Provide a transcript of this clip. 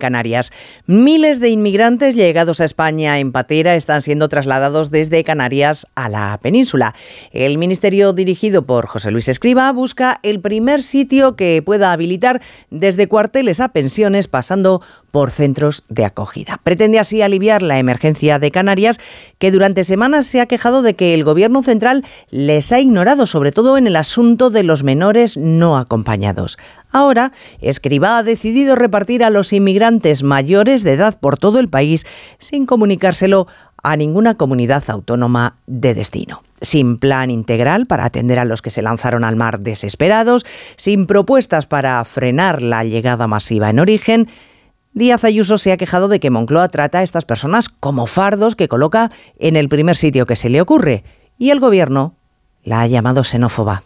Canarias. Miles de inmigrantes llegados a España en patera están siendo trasladados desde Canarias a la península. El ministerio dirigido por José Luis Escriba busca el primer sitio que pueda habilitar desde cuarteles a pensiones pasando por centros de acogida. Pretende así aliviar la emergencia de Canarias, que durante semanas se ha quejado de que el gobierno central les ha ignorado, sobre todo en el asunto de los menores no acompañados. Ahora, Escriba ha decidido repartir a los inmigrantes mayores de edad por todo el país sin comunicárselo a ninguna comunidad autónoma de destino. Sin plan integral para atender a los que se lanzaron al mar desesperados, sin propuestas para frenar la llegada masiva en origen, Díaz Ayuso se ha quejado de que Moncloa trata a estas personas como fardos que coloca en el primer sitio que se le ocurre, y el gobierno la ha llamado xenófoba.